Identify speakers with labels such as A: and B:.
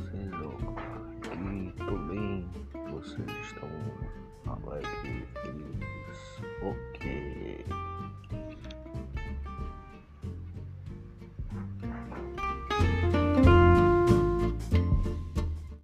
A: sendo aqui também vocês estão a live ok